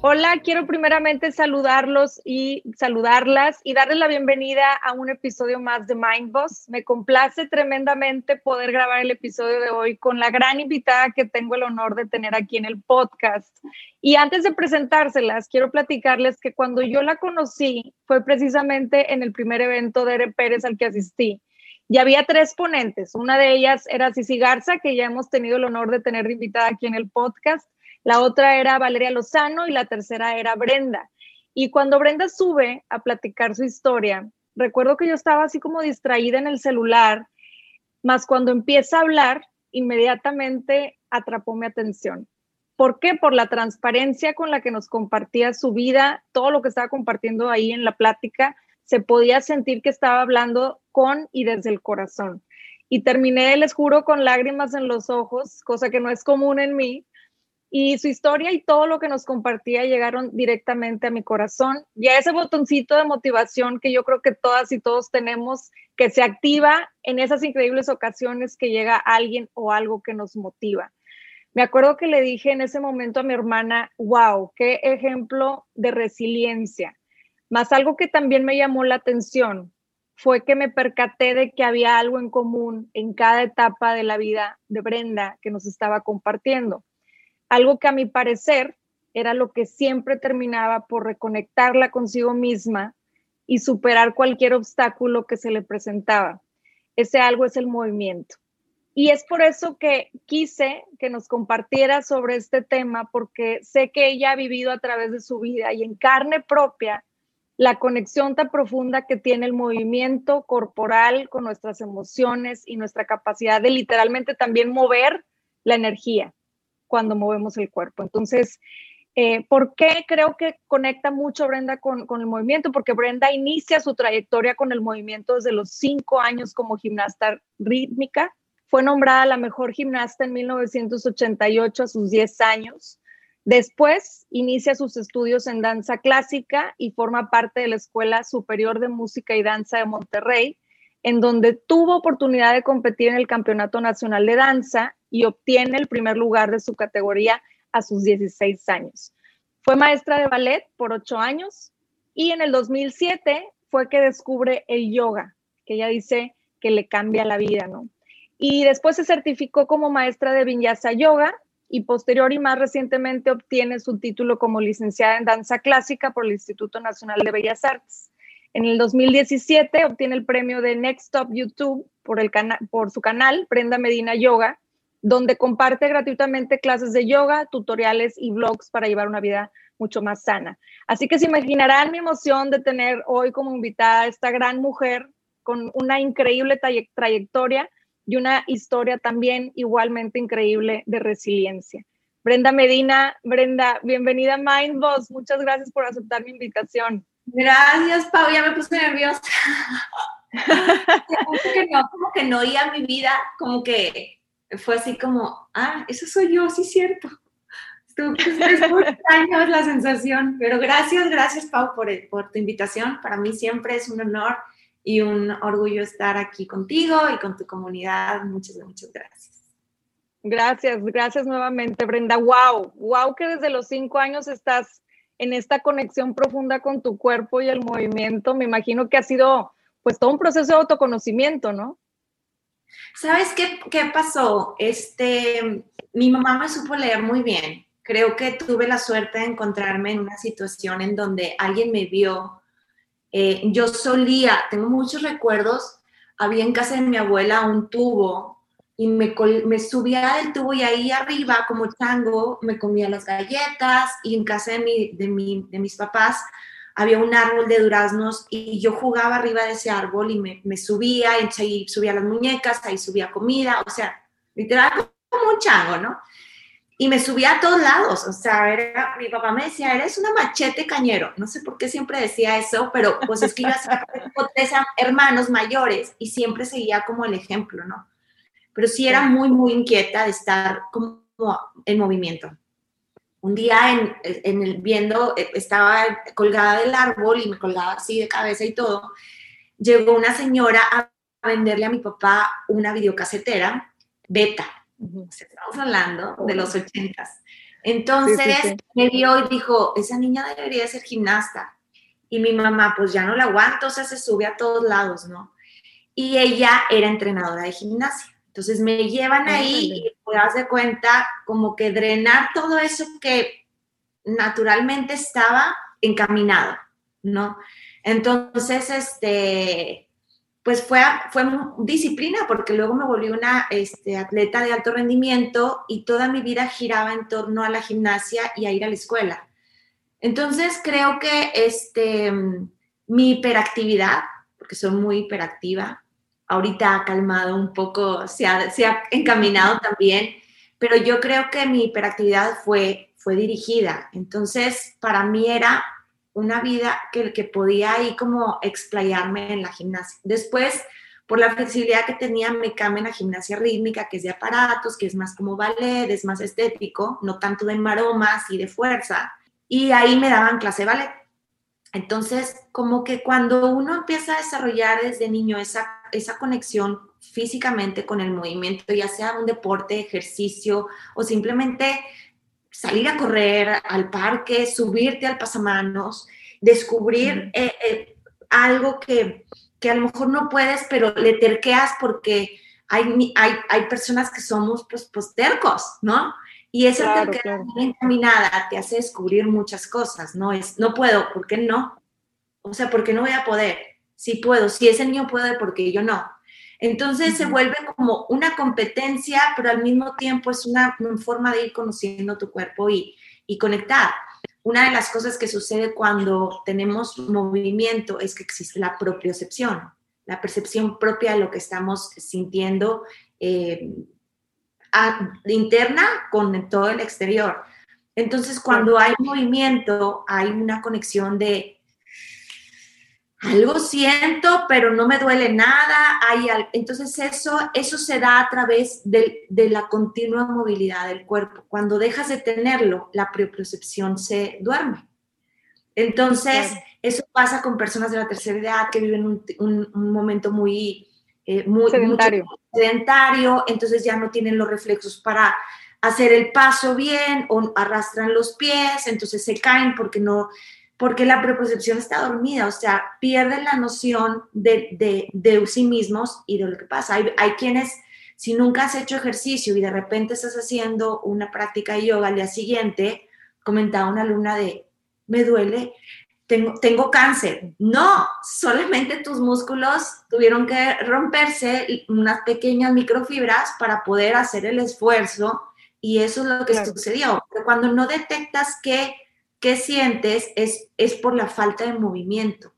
Hola, quiero primeramente saludarlos y saludarlas y darles la bienvenida a un episodio más de Mind Boss. Me complace tremendamente poder grabar el episodio de hoy con la gran invitada que tengo el honor de tener aquí en el podcast. Y antes de presentárselas, quiero platicarles que cuando yo la conocí fue precisamente en el primer evento de Ere Pérez al que asistí. Y había tres ponentes. Una de ellas era Cici Garza, que ya hemos tenido el honor de tener invitada aquí en el podcast la otra era Valeria Lozano y la tercera era Brenda. Y cuando Brenda sube a platicar su historia, recuerdo que yo estaba así como distraída en el celular, más cuando empieza a hablar, inmediatamente atrapó mi atención. ¿Por qué? Por la transparencia con la que nos compartía su vida, todo lo que estaba compartiendo ahí en la plática, se podía sentir que estaba hablando con y desde el corazón. Y terminé, les juro, con lágrimas en los ojos, cosa que no es común en mí, y su historia y todo lo que nos compartía llegaron directamente a mi corazón y a ese botoncito de motivación que yo creo que todas y todos tenemos, que se activa en esas increíbles ocasiones que llega alguien o algo que nos motiva. Me acuerdo que le dije en ese momento a mi hermana, wow, qué ejemplo de resiliencia. Más algo que también me llamó la atención fue que me percaté de que había algo en común en cada etapa de la vida de Brenda que nos estaba compartiendo algo que a mi parecer era lo que siempre terminaba por reconectarla consigo misma y superar cualquier obstáculo que se le presentaba. Ese algo es el movimiento. Y es por eso que quise que nos compartiera sobre este tema, porque sé que ella ha vivido a través de su vida y en carne propia la conexión tan profunda que tiene el movimiento corporal con nuestras emociones y nuestra capacidad de literalmente también mover la energía cuando movemos el cuerpo. Entonces, eh, ¿por qué creo que conecta mucho Brenda con, el movimiento? Porque Brenda inicia su trayectoria con el movimiento desde los cinco años como gimnasta rítmica. Fue nombrada la mejor gimnasta en 1988 a sus 10 años. Después inicia sus estudios en danza clásica y forma parte de la Escuela Superior de Música y Danza de Monterrey, en donde tuvo oportunidad de competir en el Campeonato Nacional de Danza y obtiene el primer lugar de su categoría a sus 16 años. Fue maestra de ballet por ocho años y en el 2007 fue que descubre el yoga, que ella dice que le cambia la vida, ¿no? Y después se certificó como maestra de Vinyasa Yoga y posterior y más recientemente obtiene su título como licenciada en danza clásica por el Instituto Nacional de Bellas Artes. En el 2017 obtiene el premio de Next Top YouTube por, el por su canal Brenda Medina Yoga donde comparte gratuitamente clases de yoga, tutoriales y blogs para llevar una vida mucho más sana. Así que se imaginarán mi emoción de tener hoy como invitada a esta gran mujer con una increíble trayectoria y una historia también igualmente increíble de resiliencia. Brenda Medina, Brenda, bienvenida a Mind Boss. Muchas gracias por aceptar mi invitación. Gracias, Pau, ya me puse nerviosa. como que no, como que no oía mi vida, como que fue así como, ah, eso soy yo, sí cierto. Estuvo muy extraño la sensación, pero gracias, gracias Pau por, por tu invitación. Para mí siempre es un honor y un orgullo estar aquí contigo y con tu comunidad. Muchas, muchas gracias. Gracias, gracias nuevamente, Brenda. Wow, wow que desde los cinco años estás en esta conexión profunda con tu cuerpo y el movimiento. Me imagino que ha sido pues todo un proceso de autoconocimiento, ¿no? ¿Sabes qué, qué pasó? Este, mi mamá me supo leer muy bien. Creo que tuve la suerte de encontrarme en una situación en donde alguien me vio. Eh, yo solía, tengo muchos recuerdos, había en casa de mi abuela un tubo y me, me, subía del tubo y ahí arriba, como chango, me comía las galletas y en casa de, mi, de, mi, de mis papás había un árbol de duraznos y yo jugaba arriba de ese árbol y me, me subía, y ahí subía las muñecas, ahí subía comida, o sea, literal como un chango, ¿no? Y me subía a todos lados, o sea, era, mi papá me decía, eres una machete cañero, no sé por qué siempre decía eso, pero pues es que iba a tres hermanos mayores y siempre seguía como el ejemplo, ¿no? Pero sí era muy, muy inquieta de estar como en movimiento. Un día en, en el viendo, eh, estaba colgada del árbol y me colgaba así de cabeza y todo, llegó una señora a venderle a mi papá una videocasetera beta, Estamos hablando de los ochentas. Entonces me vio y dijo, esa niña debería ser gimnasta. Y mi mamá, pues ya no la aguanto, o sea, se sube a todos lados, ¿no? Y ella era entrenadora de gimnasia. Entonces me llevan ahí y puedas de cuenta como que drenar todo eso que naturalmente estaba encaminado, ¿no? Entonces, este, pues fue, fue disciplina, porque luego me volví una este, atleta de alto rendimiento y toda mi vida giraba en torno a la gimnasia y a ir a la escuela. Entonces creo que este, mi hiperactividad, porque soy muy hiperactiva, ahorita ha calmado un poco, se ha, se ha encaminado también, pero yo creo que mi hiperactividad fue, fue dirigida. Entonces, para mí era una vida que, que podía ahí como explayarme en la gimnasia. Después, por la flexibilidad que tenía, me cambié en la gimnasia rítmica, que es de aparatos, que es más como ballet, es más estético, no tanto de maromas y de fuerza. Y ahí me daban clase de ballet. Entonces, como que cuando uno empieza a desarrollar desde niño esa, esa conexión físicamente con el movimiento, ya sea un deporte, ejercicio o simplemente salir a correr al parque, subirte al pasamanos, descubrir eh, eh, algo que, que, a lo mejor no puedes, pero le terqueas porque hay, hay, hay personas que somos pues, pues tercos, ¿no? Y esa claro, encaminada te hace descubrir muchas cosas, ¿no? Es, no puedo, ¿por qué no? O sea, ¿por qué no voy a poder? Sí puedo, si ese niño puede, porque yo no. Entonces se vuelve como una competencia, pero al mismo tiempo es una, forma de ir conociendo tu cuerpo y, y conectar. Una de las cosas que sucede cuando tenemos movimiento es que existe la propiocepción, la percepción propia de lo que estamos sintiendo eh, interna con todo el exterior. Entonces, cuando hay movimiento, hay una conexión de algo siento, pero no me duele nada. Hay, entonces eso, eso se da a través de, la continua movilidad del cuerpo. Cuando dejas de tenerlo, la propiocepción se duerme. Entonces, eso pasa con personas de la tercera edad que viven un, momento muy, eh, muy sedentario. sedentario, entonces ya no tienen los reflejos para hacer el paso bien o arrastran los pies, entonces se caen porque no, porque la preconcepción está dormida, o sea, pierden la noción de, de, sí mismos y de lo que pasa. Hay, hay, quienes, si nunca has hecho ejercicio y de repente estás haciendo una práctica de yoga al día siguiente, comentaba una alumna de, me duele, tengo, tengo cáncer. No, solamente tus músculos tuvieron que romperse unas pequeñas microfibras para poder hacer el esfuerzo y eso es lo que sucedió. Pero cuando no detectas que qué sientes es, es por la falta de movimiento.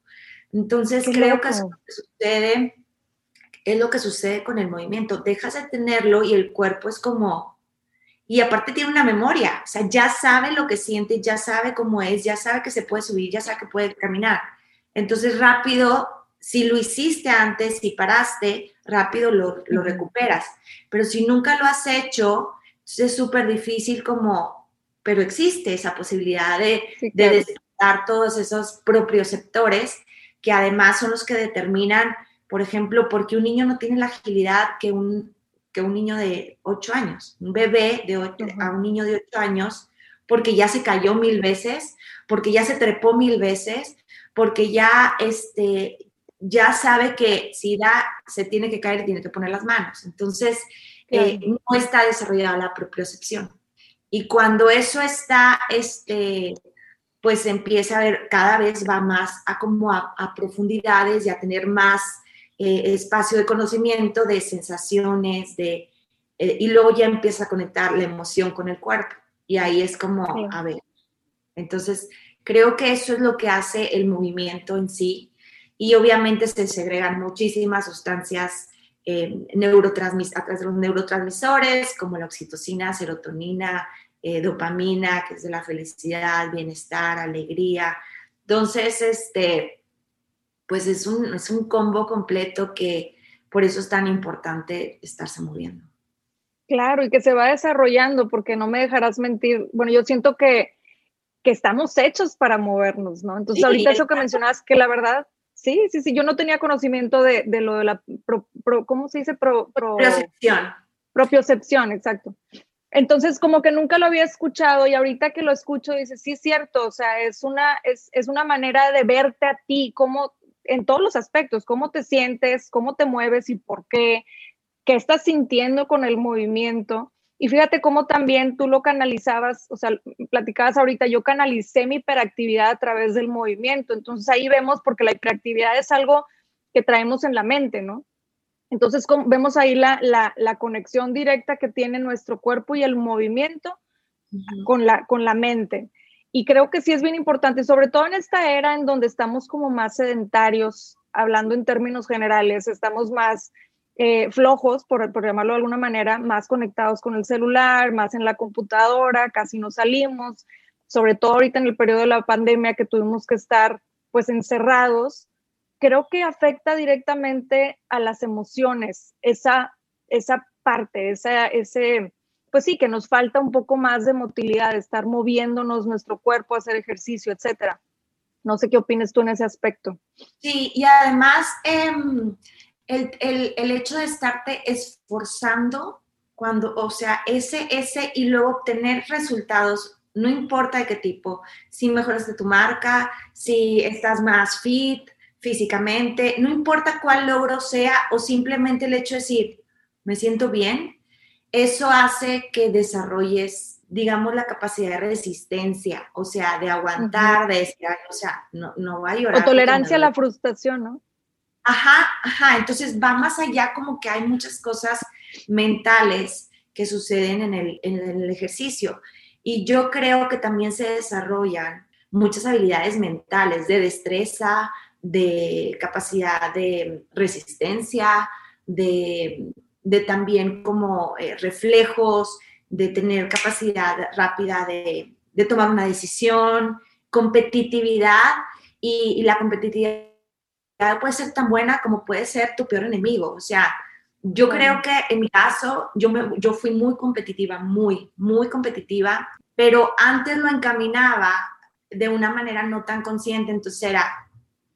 Entonces creo que eso sucede, es lo que sucede con el movimiento. Dejas de tenerlo y el cuerpo es como, y aparte tiene una memoria, o sea, ya sabe lo que siente, ya sabe cómo es, ya sabe que se puede subir, ya sabe que puede caminar. Entonces rápido, si lo hiciste antes, si paraste, rápido lo, lo recuperas. Pero si nunca lo has hecho, es súper difícil como pero existe esa posibilidad de, despertar todos esos propioceptores que además son los que determinan, por ejemplo, por qué un niño no tiene la agilidad que un, que un niño de 8 años, un bebé de 8, a un niño de 8 años, porque ya se cayó mil veces, porque ya se trepó mil veces, porque ya, este, ya sabe que si da, se tiene que caer, tiene que poner las manos. Entonces, eh, no está desarrollada la propiocepción. Y cuando eso está, este, pues empieza a ver, cada vez va más a como a, profundidades y a tener más eh, espacio de conocimiento, de sensaciones, de, eh, y luego ya empieza a conectar la emoción con el cuerpo. Y ahí es como, a ver. Entonces, creo que eso es lo que hace el movimiento en sí. Y obviamente se segregan muchísimas sustancias eh, a través de los neurotransmisores, como la oxitocina, serotonina, eh, dopamina, que es de la felicidad, bienestar, alegría. Entonces, este, pues es un, es un combo completo que por eso es tan importante estarse moviendo. Claro, y que se va desarrollando, porque no me dejarás mentir. Bueno, yo siento que, que estamos hechos para movernos, ¿no? Entonces, ahorita eso que mencionas, que la verdad, sí, sí, sí, yo no tenía conocimiento de, de lo de la, ¿cómo se dice? Pro, propiocepción. Propiocepción, exacto. Entonces, como que nunca lo había escuchado y ahorita que lo escucho, dice, sí, es cierto, o sea, es una, es, es una manera de verte a ti, cómo, en todos los aspectos, cómo te sientes, cómo te mueves y por qué qué estás sintiendo con el movimiento. Y fíjate cómo también tú lo canalizabas, o sea, platicabas ahorita, yo canalicé mi hiperactividad a través del movimiento. Entonces ahí vemos, porque la hiperactividad es algo que traemos en la mente, ¿no? Entonces vemos ahí la, la, conexión directa que tiene nuestro cuerpo y el movimiento con, la, con la mente. Y creo que sí es bien importante, sobre todo en esta era en donde estamos como más sedentarios, hablando en términos generales, estamos más eh, flojos, por, por, llamarlo de alguna manera, más conectados con el celular, más en la computadora, casi no salimos, sobre todo ahorita en el periodo de la pandemia que tuvimos que estar pues encerrados, creo que afecta directamente a las emociones, esa, esa parte, esa, ese, pues sí, que nos falta un poco más de motilidad, estar moviéndonos nuestro cuerpo, hacer ejercicio, etcétera. No sé qué opinas tú en ese aspecto. Sí, y además, eh, el, hecho de estarte esforzando cuando, o sea, ese, ese y luego obtener resultados, no importa de qué tipo, si mejoras de tu marca, si estás más fit físicamente, no importa cuál logro sea o simplemente el hecho de decir, me siento bien, eso hace que desarrolles, digamos, la capacidad de resistencia, o sea, de aguantar, de decir, o sea, no, no va a llorar. O tolerancia a la frustración, ¿no? Ajá, ajá, entonces va más allá como que hay muchas cosas mentales que suceden en el, en el ejercicio. Y yo creo que también se desarrollan muchas habilidades mentales de destreza, de capacidad de resistencia, de, de también como eh, reflejos, de tener capacidad rápida de, de, tomar una decisión, competitividad y, y la competitividad puede ser tan buena como puede ser tu peor enemigo. O sea, yo creo que en mi caso, yo, me, yo fui muy competitiva, muy, muy competitiva, pero antes lo encaminaba de una manera no tan consciente, entonces era,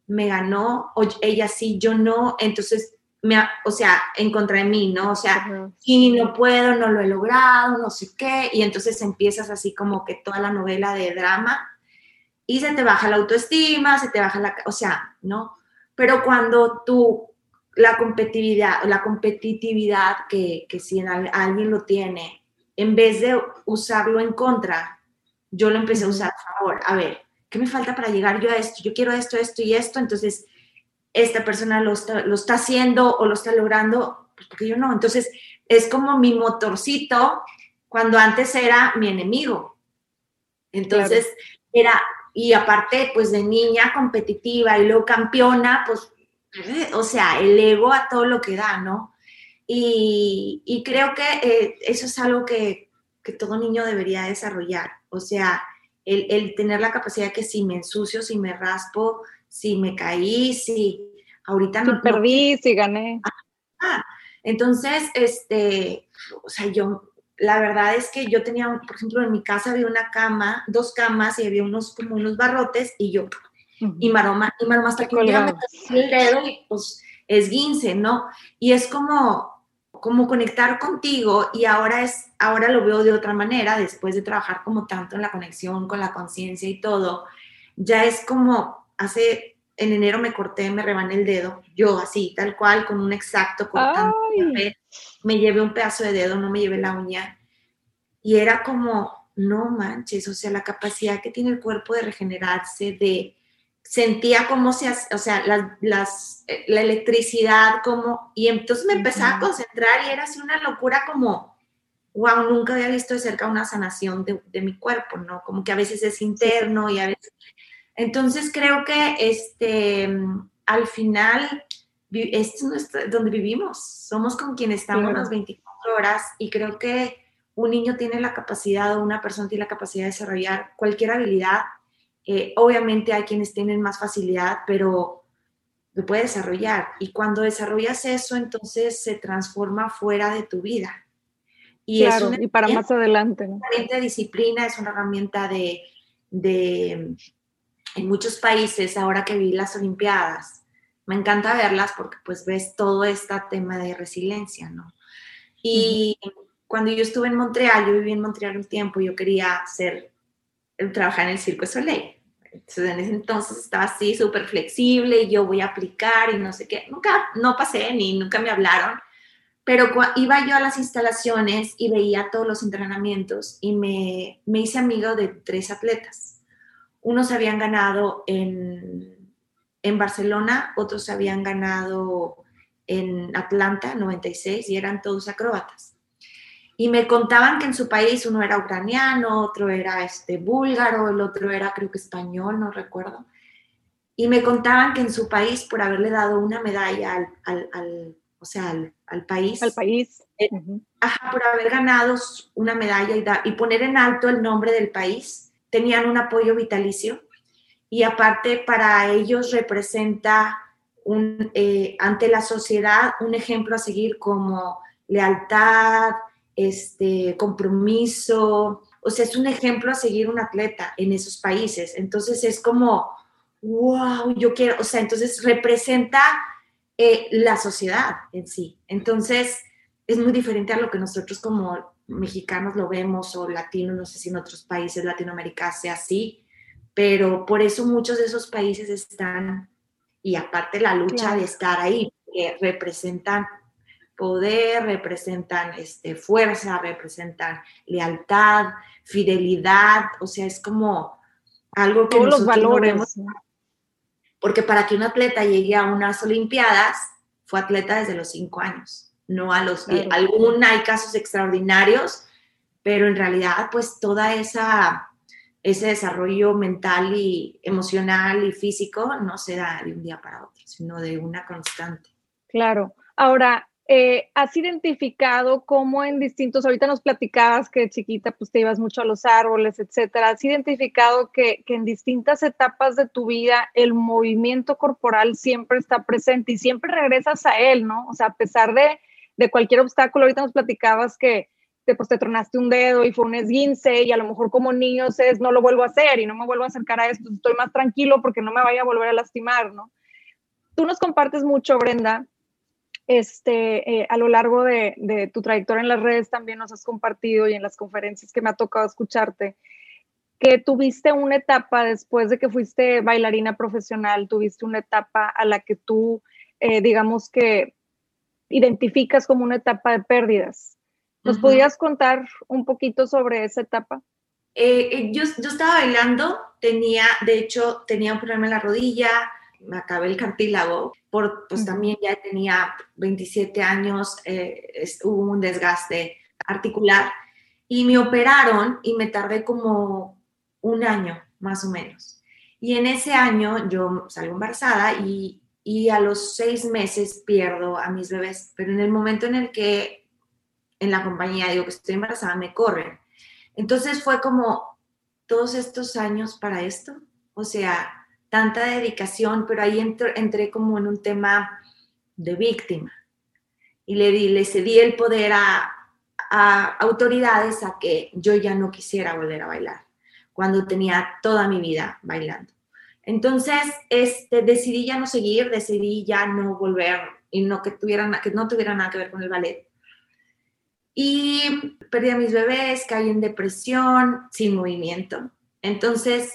me ganó, o ella sí, yo no, entonces, me, o sea, en contra de mí, ¿no? O sea, y no puedo, no lo he logrado, no sé qué, y entonces empiezas así como que toda la novela de drama y se te baja la autoestima, se te baja la, o sea, ¿no? Pero cuando tú, la competitividad, la competitividad que, que si alguien lo tiene, en vez de usarlo en contra, yo lo empecé a usar a favor. A ver, ¿qué me falta para llegar yo a esto? Yo quiero esto, esto y esto. Entonces, esta persona lo está, lo está haciendo o lo está logrando, pues porque yo no. Entonces, es como mi motorcito cuando antes era mi enemigo. Entonces, era y aparte, pues de niña competitiva y luego campeona, pues, o sea, el ego a todo lo que da, ¿no? Y, creo que eh, eso es algo que, todo niño debería desarrollar, o sea, el, tener la capacidad que si me ensucio, si me raspo, si me caí, si ahorita no... perdí, si gané. Ah, entonces, este, o sea, yo la verdad es que yo tenía, por ejemplo, en mi casa había una cama, dos camas y había unos como unos barrotes y yo, y Maroma, y Maroma hasta que me el dedo y pues esguince, ¿no? Y es como, como conectar contigo y ahora es, ahora lo veo de otra manera, después de trabajar como tanto en la conexión con la conciencia y todo, ya es como hace, en enero me corté, me rebané el dedo, yo así, tal cual, con un exacto cortante me llevé un pedazo de dedo, no me llevé la uña. Y era como, no manches, o sea, la capacidad que tiene el cuerpo de regenerarse, de sentía cómo se hace, o sea, las, las, eh, la electricidad, como, y entonces me empezaba a concentrar y era así una locura como, wow, nunca había visto de cerca una sanación de, de mi cuerpo, ¿no? Como que a veces es interno y a veces... Entonces creo que este, al final, esto es donde vivimos, somos con quien estamos las 24 horas y creo que un niño tiene la capacidad o una persona tiene la capacidad de desarrollar cualquier habilidad. Eh, obviamente hay quienes tienen más facilidad, pero lo puede desarrollar. Y cuando desarrollas eso, entonces se transforma fuera de tu vida. Y claro, y para más adelante. ¿no? Una herramienta de disciplina, es una herramienta de, de, en muchos países, ahora que vi las Olimpiadas, me encanta verlas porque pues ves todo este tema de resiliencia, ¿no? Y cuando yo estuve en Montreal, yo viví en Montreal un tiempo, yo quería ser, trabajar en el Circo Soleil. Entonces, en ese entonces estaba así súper flexible y yo voy a aplicar y no sé qué. Nunca, no pasé ni nunca me hablaron, pero iba yo a las instalaciones y veía todos los entrenamientos y me, me hice amigo de tres atletas. Unos habían ganado en, en Barcelona, otros habían ganado en Atlanta, 96, y eran todos acróbatas y me contaban que en su país uno era ucraniano, otro era este, búlgaro, el otro era creo que español, no recuerdo. Y me contaban que en su país, por haberle dado una medalla al, al, o sea, al, país. Al país. Eh, ajá, por haber ganado una medalla y, y poner en alto el nombre del país, tenían un apoyo vitalicio. Y aparte, para ellos representa un, eh, ante la sociedad un ejemplo a seguir como lealtad, este, compromiso, o sea, es un ejemplo a seguir un atleta en esos países. Entonces es como, wow, yo quiero, o sea, entonces representa eh, la sociedad en sí. Entonces es muy diferente a lo que nosotros como mexicanos lo vemos o latinos, no sé si en otros países Latinoamérica sea así, pero por eso muchos de esos países están, y aparte la lucha de estar ahí, que representan poder, representan este, fuerza, representan lealtad, fidelidad, o sea, es como algo que Todos los valores. porque para que un atleta llegue a unas Olimpiadas, fue atleta desde los cinco años, no a los... Claro. Algún hay casos extraordinarios, pero en realidad, pues toda esa ese desarrollo mental y emocional y físico no se da de un día para otro, sino de una constante. Claro. Ahora, eh, ¿has identificado cómo en distintos, ahorita nos platicabas que de chiquita pues te ibas mucho a los árboles, etcétera, has identificado que, que, en distintas etapas de tu vida el movimiento corporal siempre está presente y siempre regresas a él, ¿no? O sea, a pesar de, de cualquier obstáculo, ahorita nos platicabas que te, pues, te tronaste un dedo y fue un esguince y a lo mejor como niño es no lo vuelvo a hacer y no me vuelvo a acercar a esto, estoy más tranquilo porque no me vaya a volver a lastimar, ¿no? Tú nos compartes mucho, Brenda, este, eh, a lo largo de, de, tu trayectoria en las redes también nos has compartido y en las conferencias que me ha tocado escucharte, que tuviste una etapa después de que fuiste bailarina profesional, tuviste una etapa a la que tú, eh, digamos que identificas como una etapa de pérdidas. ¿Nos uh -huh. podías contar un poquito sobre esa etapa? Eh, yo, yo estaba bailando, tenía, de hecho, tenía un problema en la rodilla, me acabé el cartílago, por, pues también ya tenía 27 años, eh, hubo un desgaste articular y me operaron y me tardé como un año más o menos. Y en ese año yo salgo embarazada y, y a los seis meses pierdo a mis bebés, pero en el momento en el que en la compañía digo que estoy embarazada, me corren. Entonces fue como todos estos años para esto, o sea, tanta dedicación, pero ahí entré, entré como en un tema de víctima y le, di, le cedí el poder a, a, autoridades a que yo ya no quisiera volver a bailar, cuando tenía toda mi vida bailando. Entonces, este, decidí ya no seguir, decidí ya no volver y no que, tuvieran, que no tuviera nada que ver con el ballet. Y perdí a mis bebés, caí en depresión, sin movimiento. Entonces,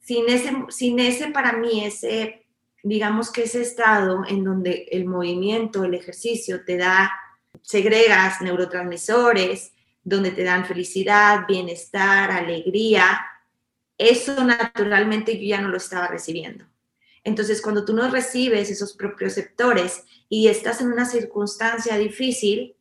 sin ese, sin ese para mí, ese, digamos que ese estado en donde el movimiento, el ejercicio te da, segregas neurotransmisores, donde te dan felicidad, bienestar, alegría, eso naturalmente yo ya no lo estaba recibiendo. Entonces, cuando tú no recibes esos propioceptores y estás en una circunstancia difícil,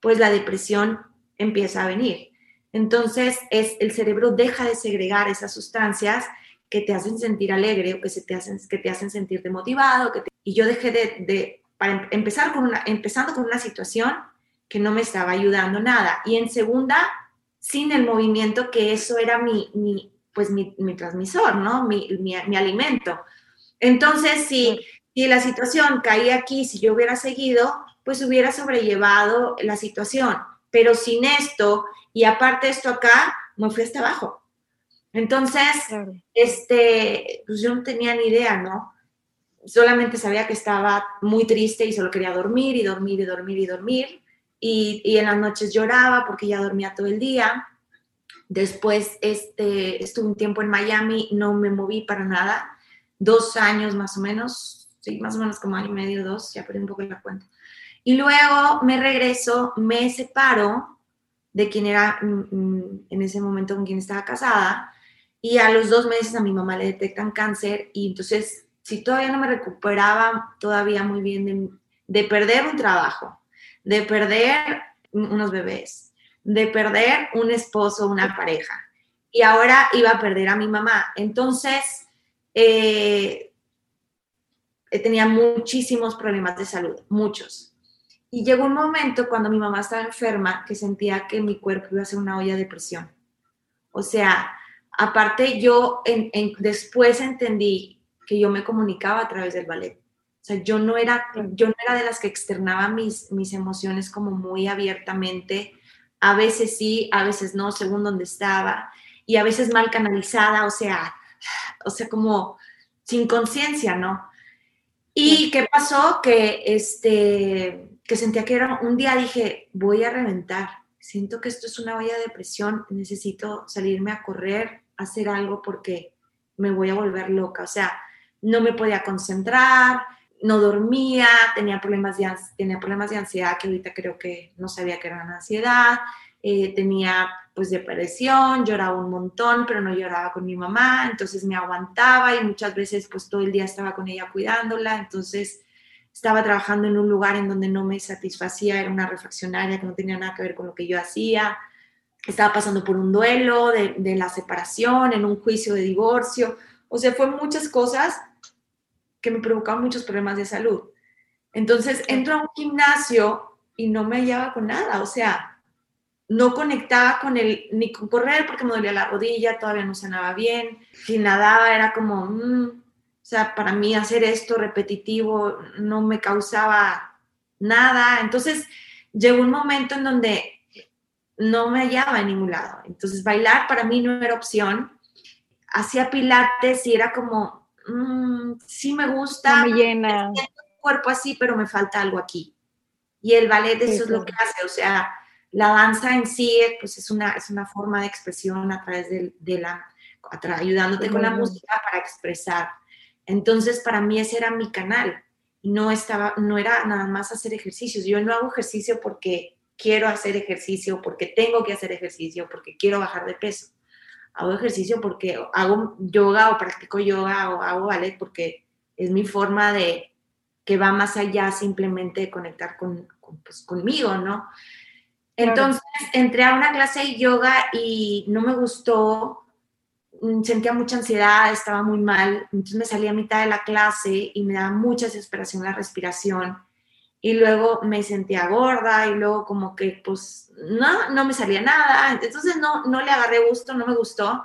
pues la depresión empieza a venir. Entonces, es, el cerebro deja de segregar esas sustancias que te hacen sentir alegre o que, se te, hacen, que te hacen sentirte motivado. y yo dejé de, para em, empezar con una, empezando con una situación que no me estaba ayudando nada. Y en segunda, sin el movimiento, que eso era mi pues mi, mi, transmisor, ¿no? Mi, mi, mi alimento. Entonces, si, si la situación caía aquí, si yo hubiera seguido, pues hubiera sobrellevado la situación. Pero sin esto, y aparte esto acá, me fui hasta abajo. Entonces, este, pues yo no tenía ni idea, ¿no? Solamente sabía que estaba muy triste y solo quería dormir y dormir y dormir y dormir. Y, y en las noches lloraba porque ya dormía todo el día. Después este, estuve un tiempo en Miami, no me moví para nada, dos años más o menos, sí, más o menos como año y medio, dos, ya perdí un poco la cuenta. Y luego me regreso, me separo de quien era mm, mm, en ese momento con quien estaba casada y a los dos meses a mi mamá le detectan cáncer y entonces, si todavía no me recuperaba todavía muy bien de, de perder un trabajo, de perder unos bebés, de perder un esposo, una pareja, y ahora iba a perder a mi mamá. Entonces, eh, tenía muchísimos problemas de salud, muchos. Y llegó un momento cuando mi mamá estaba enferma que sentía que mi cuerpo iba a ser una olla de presión. O sea, Aparte, yo después entendí que yo me comunicaba a través del ballet. O sea, yo no era, yo no era de las que externaba mis, mis emociones como muy abiertamente. A veces sí, a veces no, según donde estaba. Y a veces mal canalizada, o sea, o sea, como sin conciencia, ¿no? ¿Y qué pasó? Que, este, que sentía que era un día dije, voy a reventar. Siento que esto es una olla de presión, necesito salirme a correr, hacer algo porque me voy a volver loca. O sea, no me podía concentrar, no dormía, tenía problemas de, tenía problemas de ansiedad que ahorita creo que no sabía que era ansiedad, eh, tenía pues depresión, lloraba un montón, pero no lloraba con mi mamá, entonces me aguantaba y muchas veces pues todo el día estaba con ella cuidándola, entonces estaba trabajando en un lugar en donde no me satisfacía, era una refaccionaria que no tenía nada que ver con lo que yo hacía, estaba pasando por un duelo de, de, la separación, en un juicio de divorcio, o sea, fue muchas cosas que me provocaban muchos problemas de salud. Entonces entro a un gimnasio y no me hallaba con nada, o sea, no conectaba con el, ni con correr porque me dolía la rodilla, todavía no sanaba bien, si nadaba era como, mm", o sea, para mí hacer esto repetitivo no me causaba nada. Entonces llegó un momento en donde no me hallaba en ningún lado. Entonces bailar para mí no era opción. Hacía pilates y era como, mm, sí me gusta. No me llena. el cuerpo así, pero me falta algo aquí. Y el ballet eso es lo que hace, o sea, la danza en sí pues es una, es una forma de expresión a través de, la, ayudándote con la música para expresar. Entonces para mí ese era mi canal no estaba, no era nada más hacer ejercicios. Yo no hago ejercicio porque quiero hacer ejercicio, porque tengo que hacer ejercicio, porque quiero bajar de peso. Hago ejercicio porque hago yoga o practico yoga o hago ballet porque es mi forma de que va más allá simplemente de conectar con, pues, conmigo, ¿no? Entonces entré a una clase de yoga y no me gustó, mm, sentía mucha ansiedad, estaba muy mal, entonces me salí a mitad de la clase y me daba mucha desesperación la respiración y luego me sentía gorda y luego como que pues no, no me salía nada, entonces no, no le agarré gusto, no me gustó,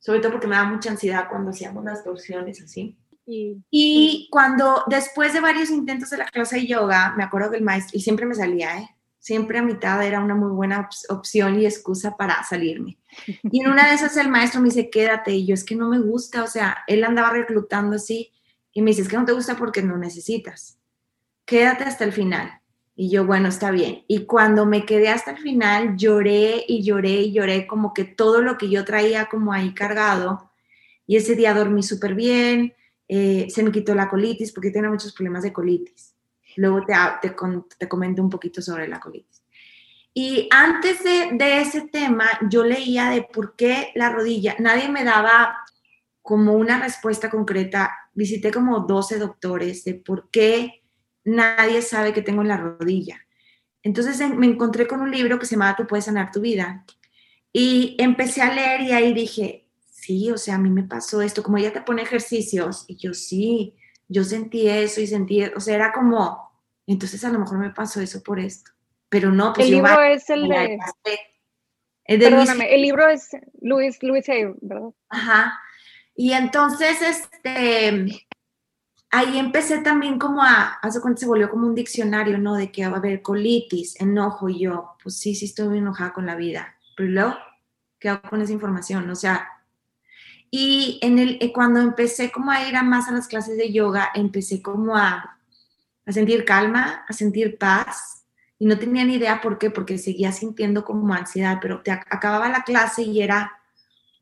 sobre todo porque me da mucha ansiedad cuando hacíamos las torsiones así. Y, cuando después de varios intentos de la clase de yoga, me acuerdo que el maestro, y siempre me salía, ¿eh? siempre a mitad era una muy buena opción y excusa para salirme. Y en una de esas el maestro me dice, quédate, y yo es que no me gusta, o sea, él andaba reclutando así, y me dice, es que no te gusta porque no necesitas quédate hasta el final. Y yo, bueno, está bien. Y cuando me quedé hasta el final, lloré y lloré y lloré como que todo lo que yo traía como ahí cargado. Y ese día dormí súper bien, eh, se me quitó la colitis porque tenía muchos problemas de colitis. Luego te, te, te comento un poquito sobre la colitis. Y antes de, de ese tema, yo leía de por qué la rodilla, nadie me daba como una respuesta concreta. Visité como 12 doctores de por qué nadie sabe que tengo en la rodilla. entonces me encontré con un libro que se llama Tú puedes sanar tu vida. Y empecé a leer y ahí dije, sí, o sea, a mí me pasó esto, como ella te pone ejercicios, y yo sí, yo sentí eso y sentí, o sea, era como, entonces a lo mejor me pasó eso por esto, pero no, pues el libro es el de... Perdóname, el libro es Luis, Luis ¿verdad? Ajá. Y entonces, este, ahí empecé también como a, hace cuenta se volvió como un diccionario, ¿no? De que a haber colitis, enojo, y yo, pues sí, sí estoy muy enojada con la vida. Pero luego, ¿qué hago con esa información? O sea, y en el, eh, cuando empecé como a ir a más a las clases de yoga, empecé como a, a sentir calma, a sentir paz, y no tenía ni idea por qué, porque seguía sintiendo como ansiedad, pero te acababa la clase y era,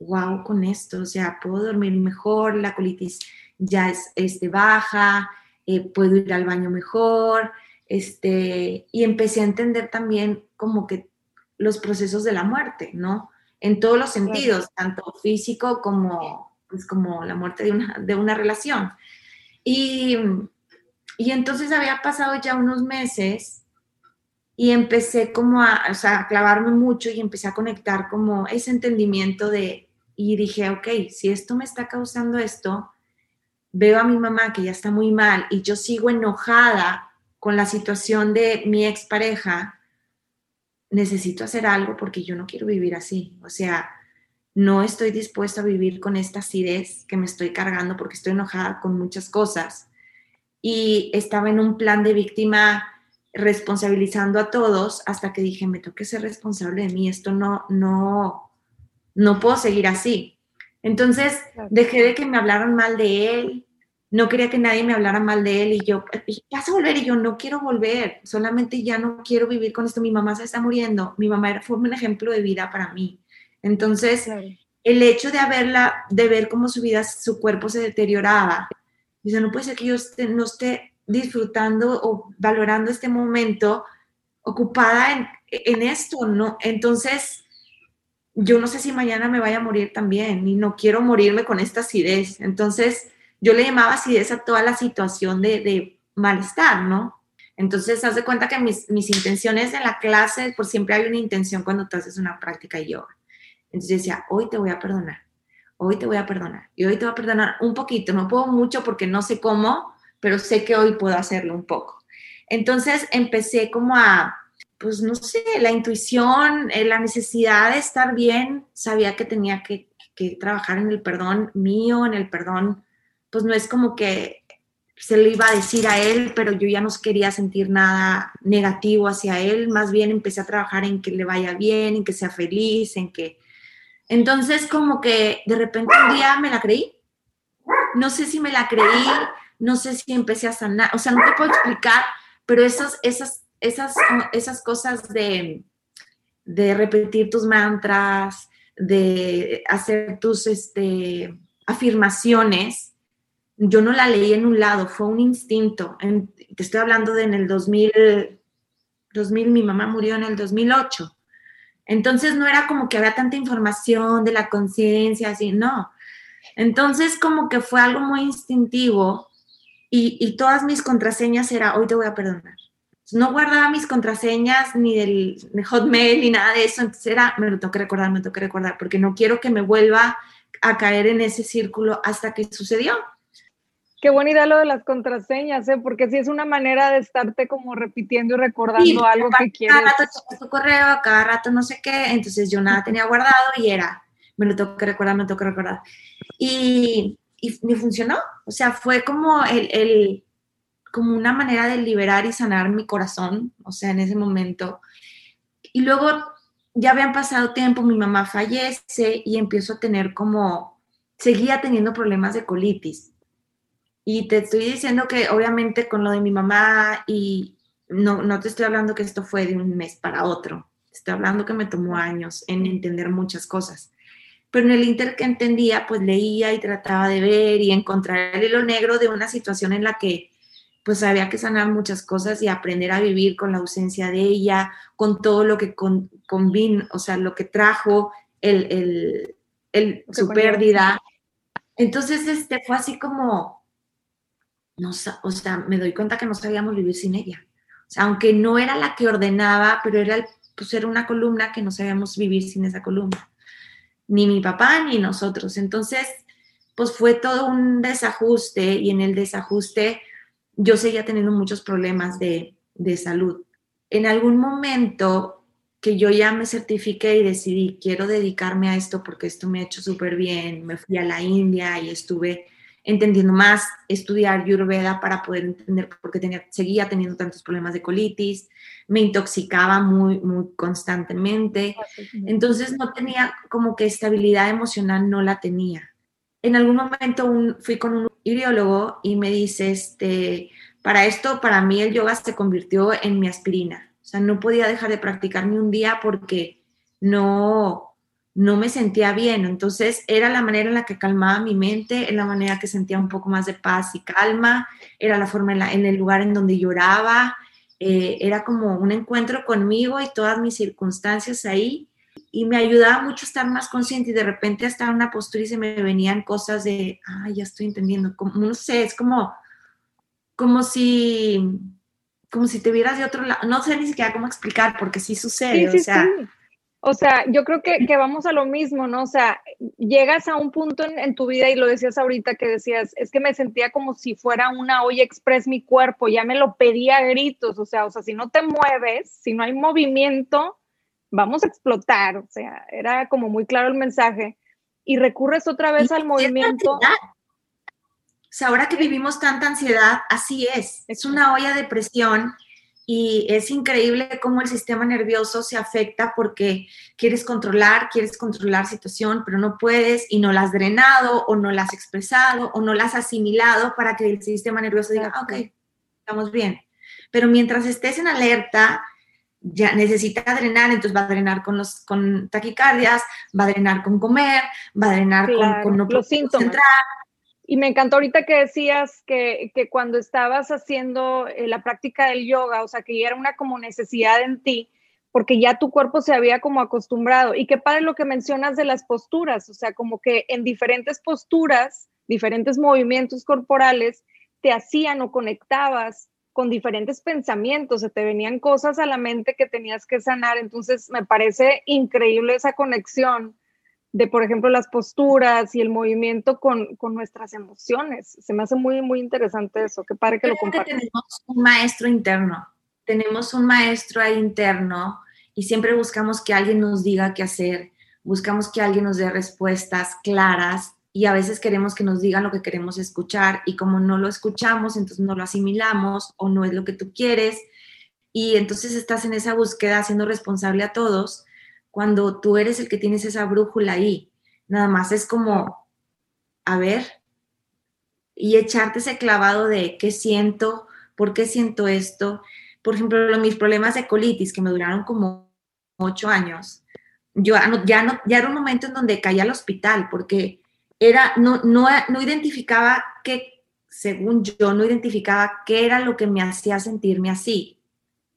wow, con esto, o sea, puedo dormir mejor, la colitis ya es este, baja, eh, puedo ir al baño mejor, este, y empecé a entender también como que los procesos de la muerte, ¿no? En todos los sentidos, tanto físico como, pues, como la muerte de una, de una relación. Y, y entonces había pasado ya unos meses y empecé como a, o sea, a clavarme mucho y empecé a conectar como ese entendimiento de, y dije, ok, si esto me está causando esto, veo a mi mamá que ya está muy mal y yo sigo enojada con la situación de mi expareja, necesito hacer algo porque yo no quiero vivir así. O sea, no estoy dispuesta a vivir con esta acidez que me estoy cargando porque estoy enojada con muchas cosas. Y estaba en un plan de víctima responsabilizando a todos hasta que dije, me toque ser responsable de mí, esto no, no, no puedo seguir así. Entonces dejé de que me hablaran mal de él, no quería que nadie me hablara mal de él y yo, vas a volver y yo no quiero volver, solamente ya no quiero vivir con esto, mi mamá se está muriendo, mi mamá fue un ejemplo de vida para mí. Entonces, el hecho de haberla, de ver cómo su vida, su cuerpo se deterioraba, dice, no puede ser que yo no esté disfrutando o valorando este momento ocupada en, en esto, ¿no? Entonces, yo no sé si mañana me vaya a morir también y no quiero morirme con esta acidez. Entonces, yo le llamaba acidez a toda la situación de, de malestar, ¿no? Entonces, haz de cuenta que mis, mis, intenciones en la clase, por siempre hay una intención cuando tú haces una práctica de yoga. Entonces decía, hoy te voy a perdonar, hoy te voy a perdonar, y hoy te voy a perdonar un poquito, no puedo mucho porque no sé cómo, pero sé que hoy puedo hacerlo un poco. Entonces empecé como a, pues no sé, la intuición, eh, la necesidad de estar bien, sabía que tenía que, trabajar en el perdón mío, en el perdón, pues no es como que se lo iba a decir a él, pero yo ya no quería sentir nada negativo hacia él, más bien empecé a trabajar en que le vaya bien, en que sea feliz, en que... Entonces como que de repente un día me la creí, no sé si me la creí, no sé si empecé a sanar, o sea, no te puedo explicar, pero esas, esas, esas, esas cosas de, de repetir tus mantras, de hacer tus este, afirmaciones, yo no la leí en un lado, fue un instinto. te estoy hablando de en el 2000, 2000, mi mamá murió en el 2008. Entonces no era como que había tanta información de la conciencia, así, no. Entonces como que fue algo muy instintivo y, todas mis contraseñas era, hoy te voy a perdonar. No guardaba mis contraseñas ni del Hotmail ni nada de eso, entonces era, me lo tengo que recordar, me lo tengo que recordar, porque no quiero que me vuelva a caer en ese círculo hasta que sucedió. Qué buena idea lo de las contraseñas, ¿eh? porque sí es una manera de estarte como repitiendo y recordando algo que quieres. Cada rato tu correo, cada rato no sé qué, entonces yo nada tenía guardado y era, me lo tengo que recordar, me lo tengo que recordar. Y, y me funcionó. O sea, fue como el, como una manera de liberar y sanar mi corazón, o sea, en ese momento. Y luego ya habían pasado tiempo, mi mamá fallece y empiezo a tener como, seguía teniendo problemas de colitis. Y te estoy diciendo que obviamente con lo de mi mamá y no, no te estoy hablando que esto fue de un mes para otro, estoy hablando que me tomó años en entender muchas cosas pero en el inter que entendía, pues leía y trataba de ver y encontrar el hilo negro de una situación en la que pues había que sanar muchas cosas y aprender a vivir con la ausencia de ella, con todo lo que con, o sea, lo que trajo el, el, su pérdida. Entonces, este, fue así como, no, o sea, me doy cuenta que no sabíamos vivir sin ella. O aunque no era la que ordenaba, pero era, pues era una columna que no sabíamos vivir sin esa columna. Ni mi papá ni nosotros. Entonces, pues fue todo un desajuste y en el desajuste yo seguía teniendo muchos problemas de, de salud. En algún momento que yo ya me certifiqué y decidí, quiero dedicarme a esto porque esto me ha hecho súper bien, me fui a la India y estuve entendiendo más, estudiar Ayurveda para poder entender por qué tenía, seguía teniendo tantos problemas de colitis, me intoxicaba muy, muy constantemente, entonces no tenía como que estabilidad emocional, no la tenía. En algún momento fui con un iriólogo y me dice, este, para esto, para mí el yoga se convirtió en mi aspirina, o sea, no podía dejar de practicar ni un día porque no, no me sentía bien. Entonces era la manera en la que calmaba mi mente, en la manera que sentía un poco más de paz y calma, era la forma en, el lugar en donde lloraba, eh, era como un encuentro conmigo y todas mis circunstancias ahí. Y me ayudaba mucho a estar más consciente y de repente hasta una postura y se me venían cosas de, ay, ya estoy entendiendo, como, no sé, es como, como si, como si te vieras de otro lado, no sé ni siquiera cómo explicar porque sí sucede, o sea, o sea, yo creo que, vamos a lo mismo, ¿no? O sea, llegas a un punto en, tu vida y lo decías ahorita que decías, es que me sentía como si fuera una olla express mi cuerpo, ya me lo pedía a gritos, o sea, o sea, si no te mueves, si no hay movimiento, vamos a explotar, o sea, era como muy claro el mensaje. Y recurres otra vez al movimiento. O sea, ahora que vivimos tanta ansiedad, así es, es una olla de presión y es increíble cómo el sistema nervioso se afecta porque quieres controlar, quieres controlar situación, pero no puedes y no la has drenado o no la has expresado o no la has asimilado para que el sistema nervioso diga, ok, estamos bien. Pero mientras estés en alerta, ya necesita drenar, entonces va a drenar con los con taquicardias, va a drenar con comer, va a drenar con, con, no los síntomas. Y me encantó ahorita que decías que, que cuando estabas haciendo eh, la práctica del yoga, o sea, que ya era una como necesidad en ti, porque ya tu cuerpo se había como acostumbrado. Y qué padre lo que mencionas de las posturas, o sea, como que en diferentes posturas, diferentes movimientos corporales, te hacían o conectabas con diferentes pensamientos, se te venían cosas a la mente que tenías que sanar. Entonces, me parece increíble esa conexión de, por ejemplo, las posturas y el movimiento con, con, nuestras emociones. Se me hace muy, muy interesante eso. Qué padre que lo compartas. Tenemos un maestro interno, tenemos un maestro ahí interno y siempre buscamos que alguien nos diga qué hacer, buscamos que alguien nos dé respuestas claras y a veces queremos que nos digan lo que queremos escuchar y como no lo escuchamos, entonces no lo asimilamos o no es lo que tú quieres y entonces estás en esa búsqueda siendo responsable a todos cuando tú eres el que tienes esa brújula ahí. Nada más es como, a ver, y echarte ese clavado de qué siento, por qué siento esto. Por ejemplo, mis problemas de colitis que me duraron como ocho años, yo ya no, ya era un momento en donde caía al hospital porque era, no, no, no identificaba qué, según yo, no identificaba qué era lo que me hacía sentirme así.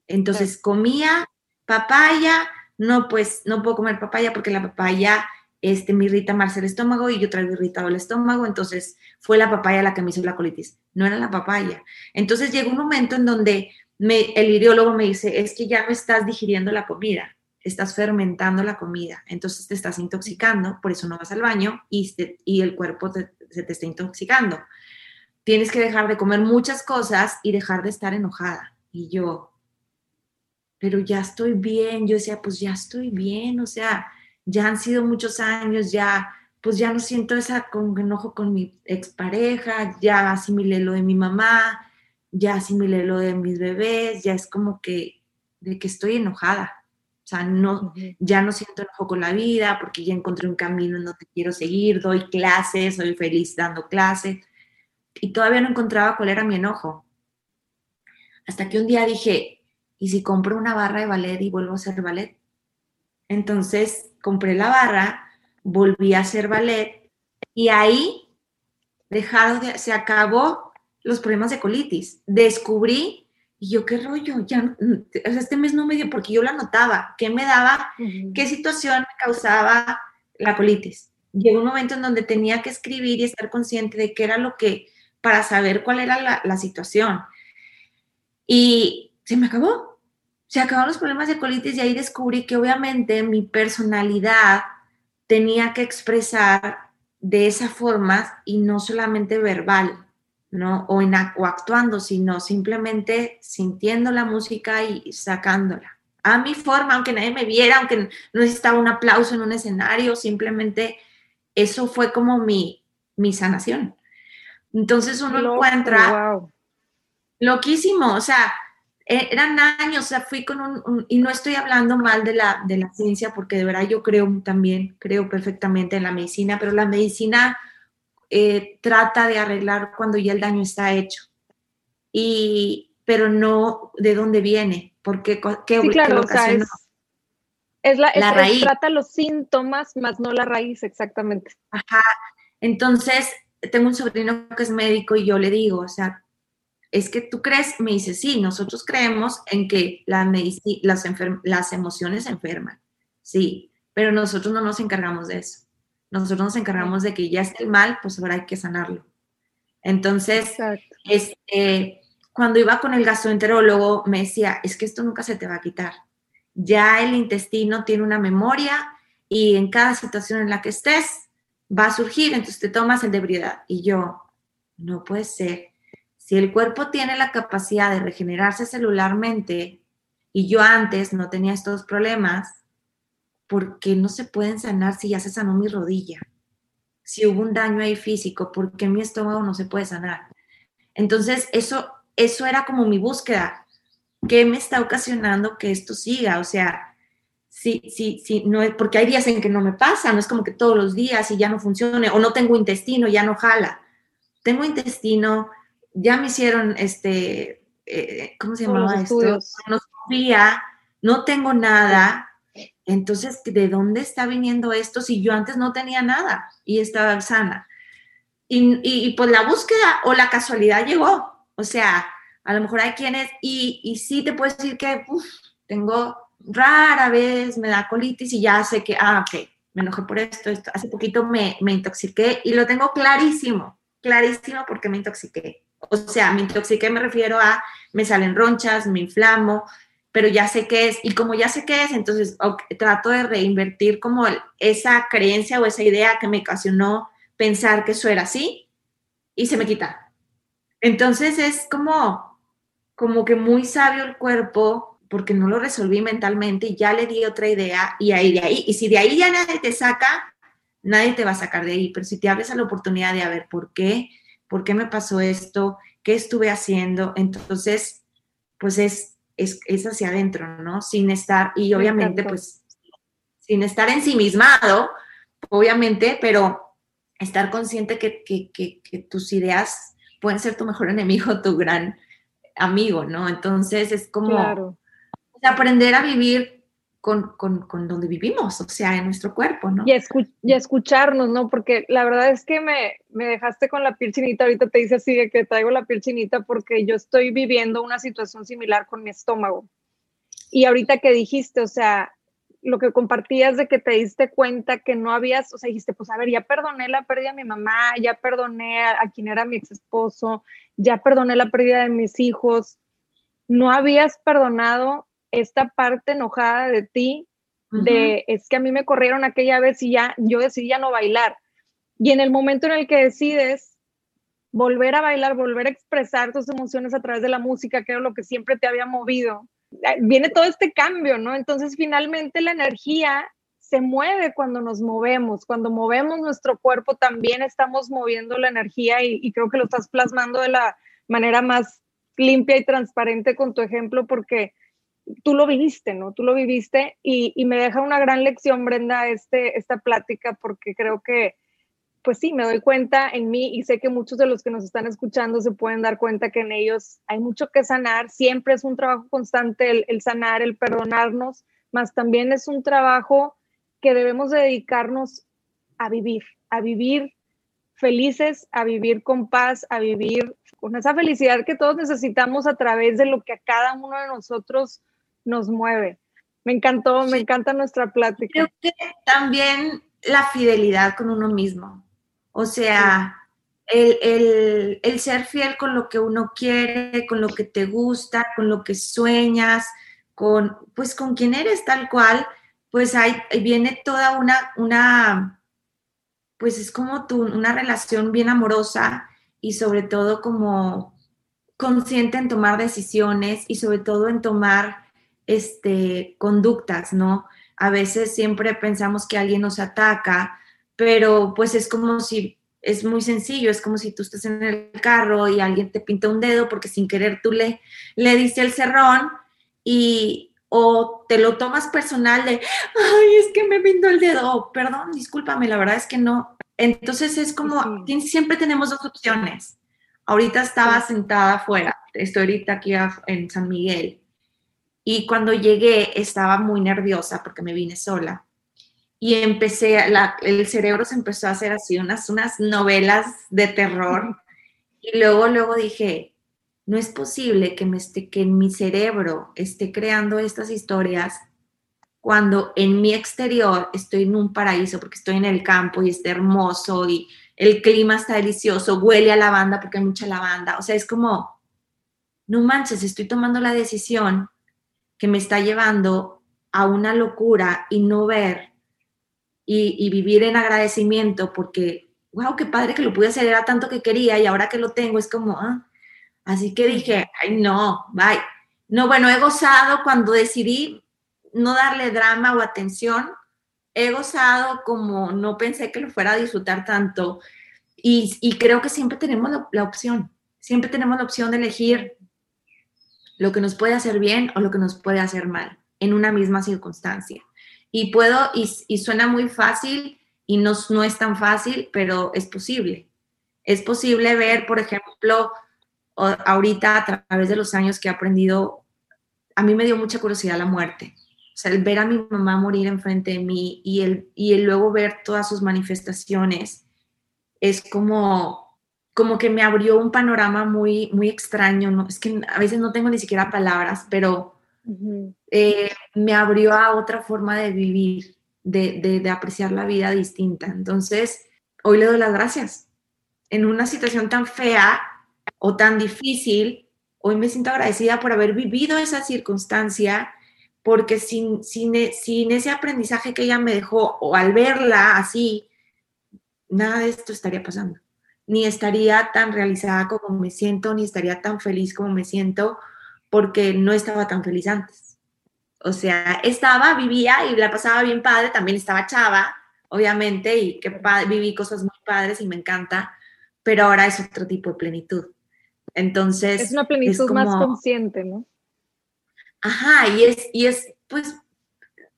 Entonces comía papaya, no, pues no puedo comer papaya porque la papaya este, me irrita más el estómago y yo traigo irritado el estómago, entonces fue la papaya la que me hizo la colitis, no era la papaya. Entonces llegó un momento en donde me, el ideólogo me dice, es que ya no estás digiriendo la comida, estás fermentando la comida, entonces te estás intoxicando, por eso no vas al baño y, y el cuerpo se te está intoxicando. Tienes que dejar de comer muchas cosas y dejar de estar enojada. Y yo, pero ya estoy bien. Yo decía, pues ya estoy bien, o sea, ya han sido muchos años, ya, pues ya no siento esa con, enojo con mi expareja, ya asimilé lo de mi mamá, ya asimilé lo de mis bebés, ya es como que, de que estoy enojada. O sea, no, ya no siento enojo con la vida porque ya encontré un camino en donde quiero seguir, doy clases, soy feliz dando clases. Y todavía no encontraba cuál era mi enojo. Hasta que un día dije, ¿y si compro una barra de ballet y vuelvo a hacer ballet? Entonces compré la barra, volví a hacer ballet y ahí dejaron de, se acabó los problemas de colitis. Descubrí, y yo, ¿qué rollo? Ya, este mes no me dio, porque yo la notaba, ¿qué me daba? ¿Qué situación me causaba la colitis? Llegó un momento en donde tenía que escribir y estar consciente de qué era lo que, para saber cuál era la, la situación. Y se me acabó. Se acabaron los problemas de colitis y ahí descubrí que obviamente mi personalidad tenía que expresar de esa forma y no solamente verbal, ¿no? O, en, o actuando, sino simplemente sintiendo la música y sacándola. A mi forma, aunque nadie me viera, aunque no necesitaba un aplauso en un escenario, simplemente eso fue como mi, mi sanación. Entonces uno encuentra loquísimo, o sea, e, eran años, o sea, fui con un, y no estoy hablando mal de la, de la ciencia, porque de verdad yo creo también, creo perfectamente en la medicina, pero la medicina eh, trata de arreglar cuando ya el daño está hecho. Y, pero no de dónde viene, porque qué, sí, claro, o sea, es, la, raíz. trata los síntomas, más no la raíz, exactamente. Ajá. Entonces, tengo un sobrino que es médico y yo le digo, o sea, es que tú crees, me dice, sí, nosotros creemos en que la las, las emociones enferman, sí, pero nosotros no nos encargamos de eso. Nosotros nos encargamos de que ya esté mal, pues ahora hay que sanarlo. Entonces, este, cuando iba con el gastroenterólogo, me decía, es que esto nunca se te va a quitar. Ya el intestino tiene una memoria y en cada situación en la que estés va a surgir, entonces te tomas el de ebriedad. Y yo, no puede ser si el cuerpo tiene la capacidad de regenerarse celularmente y yo antes no tenía estos problemas, ¿por qué no se pueden sanar si ya se sanó mi rodilla? Si hubo un daño ahí físico, ¿por qué mi estómago no se puede sanar? Entonces, eso, eso era como mi búsqueda. ¿Qué me está ocasionando que esto siga? O sea, sí, sí, sí, no es, porque hay días en que no me pasa, no es como que todos los días y ya no funcione, o no tengo intestino, ya no jala. Tengo intestino, ya me hicieron, este, eh, ¿cómo se llamaba esto? no tengo nada. Entonces, ¿de dónde está viniendo esto si yo antes no tenía nada y estaba sana? Y, y, pues la búsqueda o la casualidad llegó. O sea, a lo mejor hay quienes, y, y sí te puedo decir que tengo rara vez, me da colitis y ya sé que, ah, ok, me enojé por esto, esto. Hace poquito me, me intoxiqué y lo tengo clarísimo, clarísimo porque me intoxiqué. O sea, me intoxiqué me refiero a me salen ronchas, me inflamo, pero ya sé qué es. Y como ya sé qué es, entonces trato de reinvertir como esa creencia o esa idea que me ocasionó pensar que eso era así y se me quita. Entonces es como, como que muy sabio el cuerpo porque no lo resolví mentalmente y ya le di otra idea y ahí de ahí. Y si de ahí ya nadie te saca, nadie te va a sacar de ahí. Pero si te abres a la oportunidad de a ver por qué, ¿por qué me pasó esto? ¿Qué estuve haciendo? Entonces, pues es, es, hacia adentro, ¿no? Sin estar, y obviamente, pues, sin estar ensimismado, obviamente, pero estar consciente que, que, tus ideas pueden ser tu mejor enemigo, tu gran amigo, ¿no? Entonces es como aprender a vivir con, con, con, donde vivimos, o sea, en nuestro cuerpo, ¿no? Y, y escucharnos, ¿no? Porque la verdad es que me, me, dejaste con la piel chinita, ahorita te dice así de que traigo la piel chinita porque yo estoy viviendo una situación similar con mi estómago. Y ahorita que dijiste, o sea, lo que compartías de que te diste cuenta que no habías, o sea, dijiste, pues a ver, ya perdoné la pérdida de mi mamá, ya perdoné a, a quien era mi ex esposo, ya perdoné la pérdida de mis hijos, no habías perdonado esta parte enojada de ti, de es que a mí me corrieron aquella vez y ya yo decidí ya no bailar. Y en el momento en el que decides volver a bailar, volver a expresar tus emociones a través de la música, que era lo que siempre te había movido, eh, viene todo este cambio, ¿no? Entonces finalmente la energía se mueve cuando nos movemos, cuando movemos nuestro cuerpo también estamos moviendo la energía y, y creo que lo estás plasmando de la manera más limpia y transparente con tu ejemplo porque tú lo viviste, ¿no? Tú lo viviste y, me deja una gran lección, Brenda, este, esta plática, porque creo que, pues sí, me doy cuenta en mí y sé que muchos de los que nos están escuchando se pueden dar cuenta que en ellos hay mucho que sanar, siempre es un trabajo constante el, el sanar, el perdonarnos, más también es un trabajo que debemos dedicarnos a vivir, a vivir felices, a vivir con paz, a vivir con esa felicidad que todos necesitamos a través de lo que a cada uno de nosotros nos mueve. Me encantó, me encanta nuestra plática. Creo que también la fidelidad con uno mismo. O sea, el, el, ser fiel con lo que uno quiere, con lo que te gusta, con lo que sueñas, con, pues con quien eres tal cual, pues ahí viene toda una, una, pues es como tu, una relación bien amorosa y sobre todo como consciente en tomar decisiones y sobre todo en tomar este, conductas, ¿no? A veces siempre pensamos que alguien nos ataca, pero pues es como si es muy sencillo, es como si tú estás en el carro y alguien te pinta un dedo porque sin querer tú le, le diste el cerrón y o te lo tomas personal de, ay, es que me pintó el dedo, perdón, discúlpame, la verdad es que no. Entonces es como, siempre tenemos dos opciones. Ahorita estaba sentada afuera, estoy ahorita aquí en San Miguel y cuando llegué estaba muy nerviosa porque me vine sola y empecé, el cerebro se empezó a hacer así unas, unas novelas de terror. Y luego, luego dije, no es posible que, me esté, que en mi cerebro esté creando estas historias cuando en mi exterior estoy en un paraíso porque estoy en el campo y está hermoso y el clima está delicioso, huele a lavanda porque hay mucha lavanda. O sea, es como, no manches, estoy tomando la decisión que me está llevando a una locura y no ver y, vivir en agradecimiento porque, wow, qué padre que lo pude hacer, era tanto que quería y ahora que lo tengo es como, ah. Así que dije, ay, no, bye. No, bueno, he gozado cuando decidí no darle drama o atención, he gozado como no pensé que lo fuera a disfrutar tanto y, creo que siempre tenemos la opción, siempre tenemos la opción de elegir lo que nos puede hacer bien o lo que nos puede hacer mal en una misma circunstancia y puedo, y, suena muy fácil y no, no es tan fácil, pero es posible. Es posible ver, por ejemplo, ahorita a través de los años que he aprendido, a mí me dio mucha curiosidad la muerte. O sea, el ver a mi mamá morir enfrente de mí y el, y el luego ver todas sus manifestaciones es como, como que me abrió un panorama muy, muy extraño. ¿no? Es que a veces no tengo ni siquiera palabras, pero eh, me abrió a otra forma de vivir, de, apreciar la vida distinta. Entonces, hoy le doy las gracias. En una situación tan fea o tan difícil, hoy me siento agradecida por haber vivido esa circunstancia, porque sin, sin, sin ese aprendizaje que ella me dejó, o al verla así, nada de esto estaría pasando. Ni estaría tan realizada como me siento, ni estaría tan feliz como me siento, porque no estaba tan feliz antes. O sea, estaba, vivía y la pasaba bien padre, también estaba chava, obviamente, y que viví cosas muy padres y me encanta, pero ahora es otro tipo de plenitud. Entonces... Es una plenitud más consciente, ¿no? Ajá, y es, y es, pues,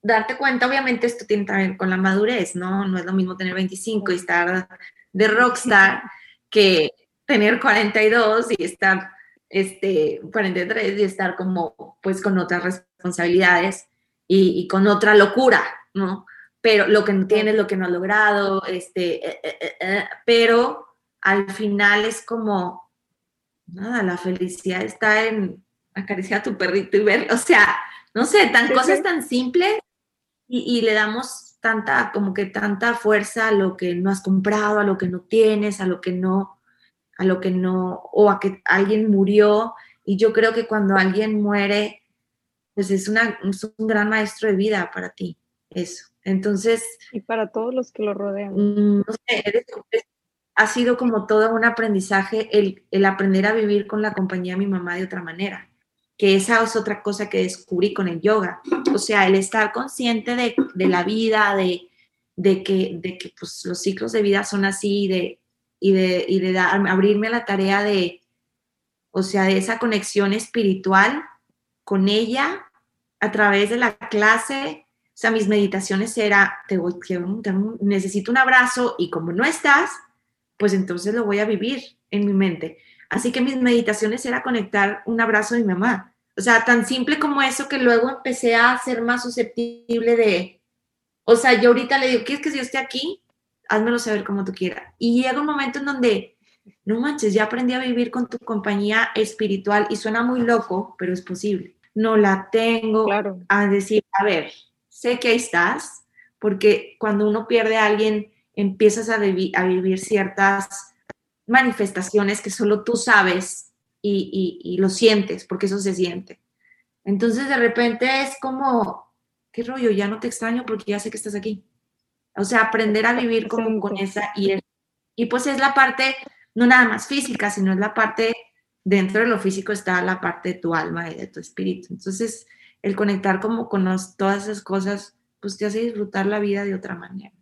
darte cuenta, obviamente esto tiene también con la madurez, ¿no? No es lo mismo tener 25 y estar de rockstar que tener 42 y estar este, 43 y estar como pues con otras responsabilidades y, con otra locura, ¿no? Pero lo que no tienes, lo que no has logrado, este, eh, eh, eh, pero al final es como, nada, la felicidad está en acariciar a tu perrito y ver, o sea, no sé, tan cosas tan simples y, y le damos tanta, como que tanta fuerza a lo que no has comprado, a lo que no tienes, a lo que no, a lo que no, o a que alguien murió. Y yo creo que cuando alguien muere, pues es, una, un gran maestro de vida para ti, eso. Entonces... Y para todos los que lo rodean. Mm, no sé, ha sido como todo un aprendizaje el, aprender a vivir con la compañía de mi mamá de otra manera, que esa es otra cosa que descubrí con el yoga. O sea, el estar consciente de, la vida, de, de, que, de que pues, los ciclos de vida son así, de y de, y de abrirme a la tarea de, o sea, de esa conexión espiritual con ella a través de la clase. O sea, mis meditaciones era, te voy, necesito un abrazo y como no estás, pues entonces lo voy a vivir en mi mente. Así que mis meditaciones era conectar un abrazo de mi mamá. O sea, tan simple como eso que luego empecé a ser más susceptible de, o sea, yo ahorita le digo, ¿quieres que yo esté aquí? házmelo saber como tú quieras. Y llega un momento en donde, no manches, ya aprendí a vivir con tu compañía espiritual y suena muy loco, pero es posible. No la tengo a decir, a ver, sé que ahí estás, porque cuando uno pierde a alguien, empiezas a, a vivir ciertas manifestaciones que solo tú sabes y, y, lo sientes, porque eso se siente. Entonces de repente es como, ¿qué rollo? Ya no te extraño porque ya sé que estás aquí. O sea, aprender a vivir como con esa y, y pues es la parte, no nada más física, sino es la parte, dentro de lo físico está la parte de tu alma y de tu espíritu. Entonces, el conectar como con todas esas cosas, pues te hace disfrutar la vida de otra manera.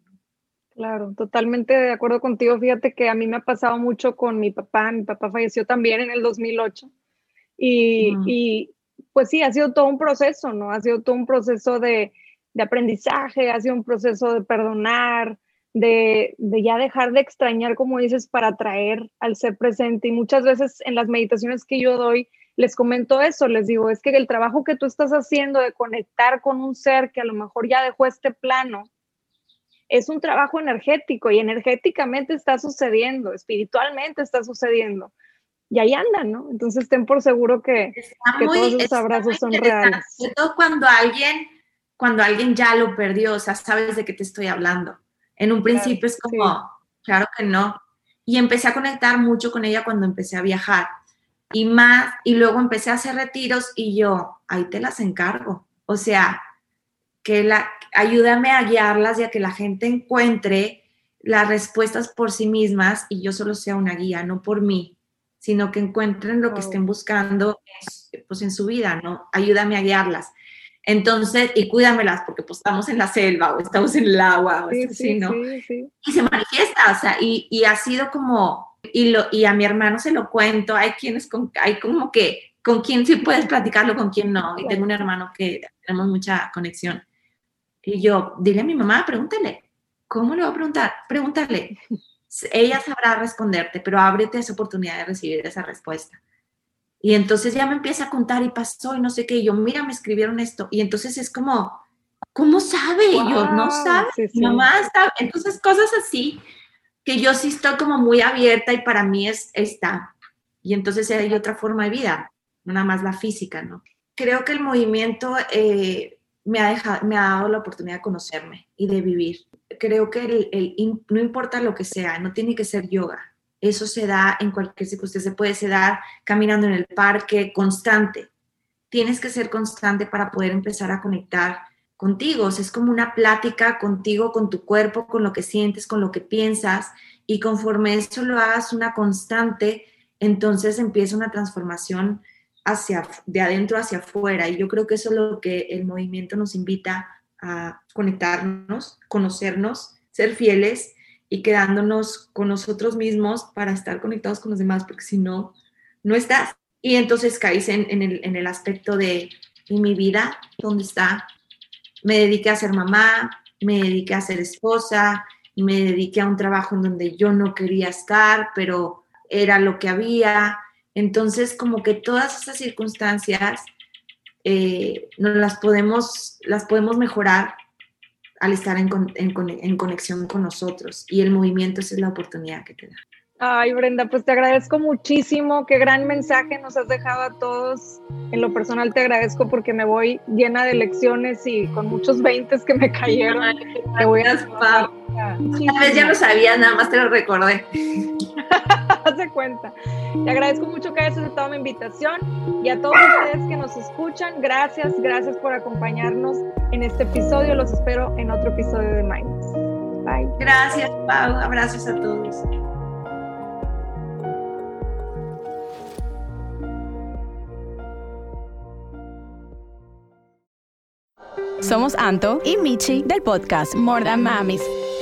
Claro, totalmente de acuerdo contigo. Fíjate que a mí me ha pasado mucho con mi papá. Mi papá falleció también en el 2008. Y, y pues sí, ha sido todo un proceso, ¿no? Ha sido todo un proceso de, de aprendizaje, ha sido un proceso de perdonar, de, de, ya dejar de extrañar, como dices, para traer al ser presente. Y muchas veces en las meditaciones que yo doy, les comento eso, les digo, es que el trabajo que tú estás haciendo de conectar con un ser que a lo mejor ya dejó este plano, es un trabajo energético y energéticamente está sucediendo, espiritualmente está sucediendo. Y ahí andan, ¿no? Entonces ten por seguro que, todos esos abrazos son reales. Sobre todo cuando alguien, cuando alguien ya lo perdió, o sea, sabes de qué te estoy hablando. En un principio es como, claro que no. Y empecé a conectar mucho con ella cuando empecé a viajar. Y más, y luego empecé a hacer retiros y yo, ahí te las encargo. O sea, que la, ayúdame a guiarlas y a que la gente encuentre las respuestas por sí mismas y yo solo sea una guía, no por mí, sino que encuentren lo que estén buscando pues, en su vida, ¿no? Ayúdame a guiarlas. Entonces, y cuídamelas, porque pues estamos en la selva o estamos en el agua o así, ¿no? y se manifiesta, o sea, y, y, ha sido como, y, lo, y a mi hermano se lo cuento, hay quienes, con, hay como que, con quién sí puedes platicarlo, con quién no, y tengo un hermano que tenemos mucha conexión. Y yo, dile a mi mamá, pregúntale. ¿Cómo le voy a preguntar? Pregúntale. Ella sabrá responderte, pero ábrete esa oportunidad de recibir esa respuesta. Y entonces ya me empieza a contar y pasó y no sé qué. Y yo, mira, me escribieron esto. Y entonces es como, ¿cómo sabe? y yo, no sabe. Mi mamá está. Entonces, cosas así que yo sí estoy como muy abierta y para mí es esta. Y entonces hay otra forma de vida, nada más la física, ¿no? Creo que el movimiento eh, me ha, dejado, me ha dado la oportunidad de conocerme y de vivir. Creo que no importa lo que sea, no tiene que ser yoga. Eso se da en cualquier circunstancia, se puede dar caminando en el parque, constante. Tienes que ser constante para poder empezar a conectar contigo. es como una plática contigo, con tu cuerpo, con lo que sientes, con lo que piensas. Y conforme eso lo hagas una constante, entonces empieza una transformación hacia, de adentro hacia afuera. Y yo creo que eso es lo que el movimiento nos invita a conectarnos, conocernos, ser fieles y quedándonos con nosotros mismos para estar conectados con los demás, porque si no, no estás. Y entonces caes en, el, en el aspecto de ¿y mi vida, ¿dónde está? Me dediqué a ser mamá, me dediqué a ser esposa, me dediqué a un trabajo en donde yo no quería estar, pero era lo que había, entonces, como que todas esas circunstancias eh, las, podemos, las podemos mejorar al estar en, en, conexión con nosotros y el movimiento es la oportunidad que te da. Ay, Brenda, pues te agradezco muchísimo, qué gran mensaje nos has dejado a todos. En lo personal te agradezco porque me voy llena de lecciones y con muchos veintes que me cayeron. te voy a... Tal vez ya lo sabía, nada más te lo recordé. Haz de cuenta. Te agradezco mucho que hayas aceptado mi invitación y a todos ustedes que nos escuchan, gracias, gracias por acompañarnos en este episodio. Los espero en otro episodio de Minds. Bye. Gracias, Pau. Abrazos a todos. Somos Anto y Michi del podcast More Than Mamis.